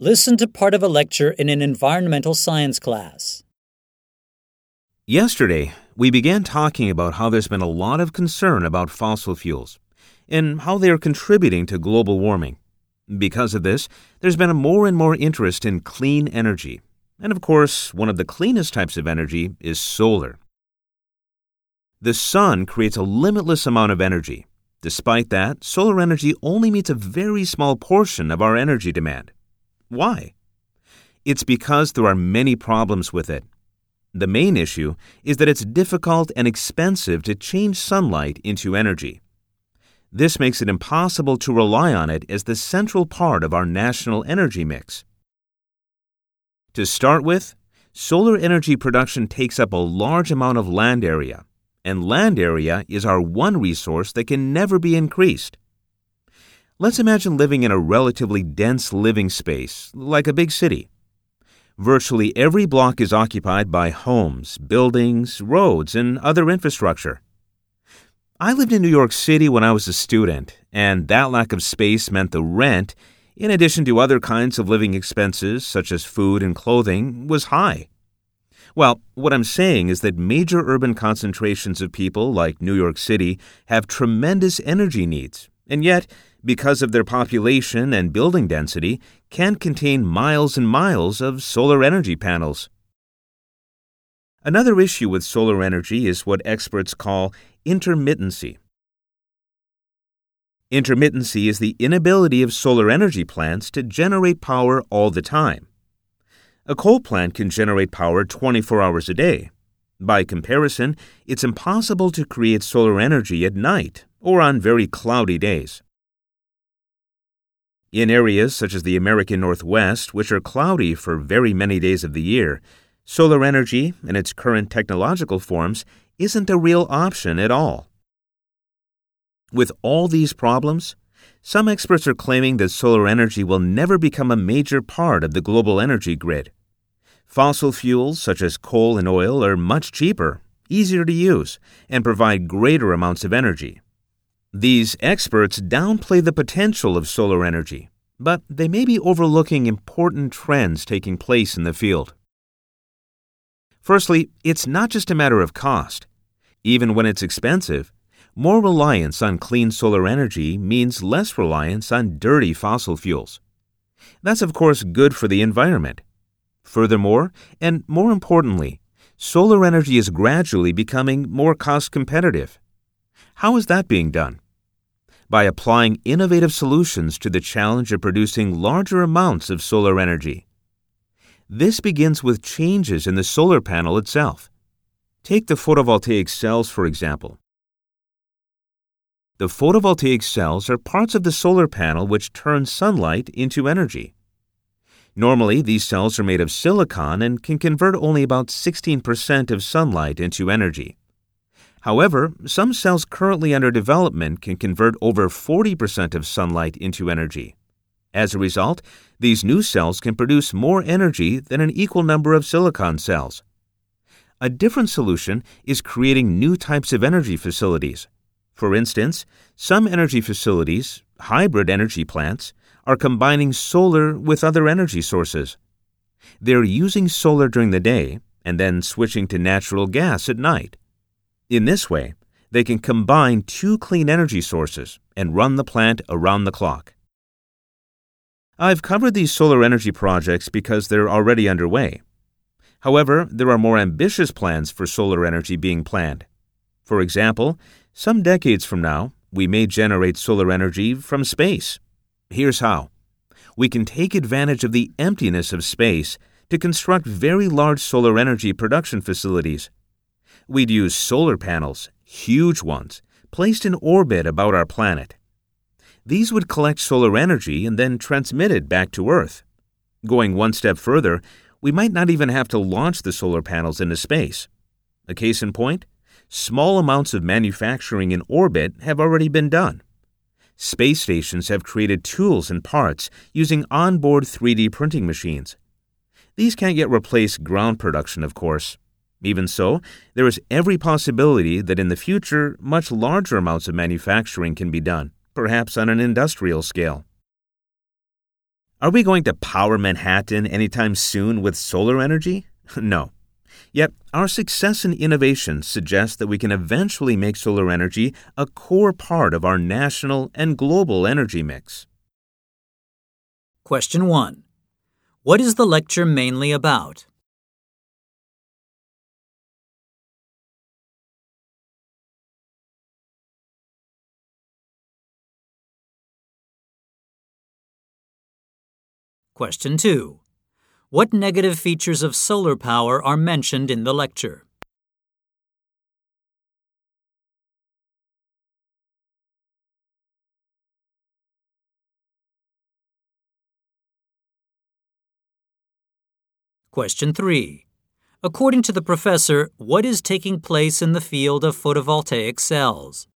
Listen to part of a lecture in an environmental science class. Yesterday, we began talking about how there's been a lot of concern about fossil fuels and how they are contributing to global warming. Because of this, there's been a more and more interest in clean energy. And of course, one of the cleanest types of energy is solar. The sun creates a limitless amount of energy. Despite that, solar energy only meets a very small portion of our energy demand. Why? It's because there are many problems with it. The main issue is that it's difficult and expensive to change sunlight into energy. This makes it impossible to rely on it as the central part of our national energy mix. To start with, solar energy production takes up a large amount of land area, and land area is our one resource that can never be increased. Let's imagine living in a relatively dense living space, like a big city. Virtually every block is occupied by homes, buildings, roads, and other infrastructure. I lived in New York City when I was a student, and that lack of space meant the rent, in addition to other kinds of living expenses such as food and clothing, was high. Well, what I'm saying is that major urban concentrations of people like New York City have tremendous energy needs, and yet because of their population and building density, can contain miles and miles of solar energy panels. Another issue with solar energy is what experts call intermittency. Intermittency is the inability of solar energy plants to generate power all the time. A coal plant can generate power 24 hours a day. By comparison, it's impossible to create solar energy at night or on very cloudy days. In areas such as the American Northwest, which are cloudy for very many days of the year, solar energy, in its current technological forms, isn't a real option at all. With all these problems, some experts are claiming that solar energy will never become a major part of the global energy grid. Fossil fuels such as coal and oil are much cheaper, easier to use, and provide greater amounts of energy. These experts downplay the potential of solar energy, but they may be overlooking important trends taking place in the field. Firstly, it's not just a matter of cost. Even when it's expensive, more reliance on clean solar energy means less reliance on dirty fossil fuels. That's, of course, good for the environment. Furthermore, and more importantly, solar energy is gradually becoming more cost competitive. How is that being done? By applying innovative solutions to the challenge of producing larger amounts of solar energy. This begins with changes in the solar panel itself. Take the photovoltaic cells, for example. The photovoltaic cells are parts of the solar panel which turn sunlight into energy. Normally, these cells are made of silicon and can convert only about 16% of sunlight into energy. However, some cells currently under development can convert over 40% of sunlight into energy. As a result, these new cells can produce more energy than an equal number of silicon cells. A different solution is creating new types of energy facilities. For instance, some energy facilities, hybrid energy plants, are combining solar with other energy sources. They're using solar during the day and then switching to natural gas at night. In this way, they can combine two clean energy sources and run the plant around the clock. I've covered these solar energy projects because they're already underway. However, there are more ambitious plans for solar energy being planned. For example, some decades from now, we may generate solar energy from space. Here's how we can take advantage of the emptiness of space to construct very large solar energy production facilities We'd use solar panels, huge ones, placed in orbit about our planet. These would collect solar energy and then transmit it back to Earth. Going one step further, we might not even have to launch the solar panels into space. A case in point, small amounts of manufacturing in orbit have already been done. Space stations have created tools and parts using onboard 3D printing machines. These can't yet replace ground production, of course. Even so, there is every possibility that in the future much larger amounts of manufacturing can be done, perhaps on an industrial scale. Are we going to power Manhattan anytime soon with solar energy? No. Yet, our success in innovation suggests that we can eventually make solar energy a core part of our national and global energy mix. Question 1. What is the lecture mainly about? Question 2. What negative features of solar power are mentioned in the lecture? Question 3. According to the professor, what is taking place in the field of photovoltaic cells?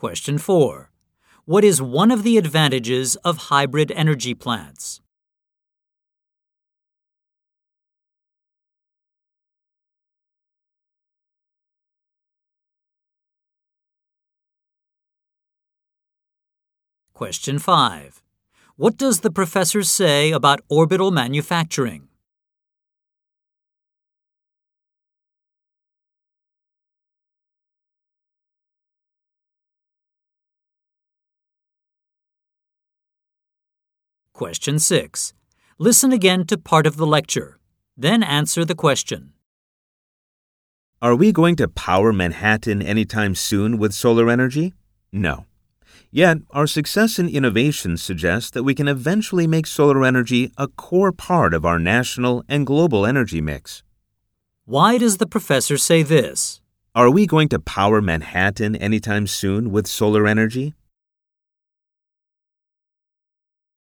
Question 4. What is one of the advantages of hybrid energy plants? Question 5. What does the professor say about orbital manufacturing? Question 6. Listen again to part of the lecture. Then answer the question. Are we going to power Manhattan anytime soon with solar energy? No. Yet, our success in innovation suggests that we can eventually make solar energy a core part of our national and global energy mix. Why does the professor say this? Are we going to power Manhattan anytime soon with solar energy?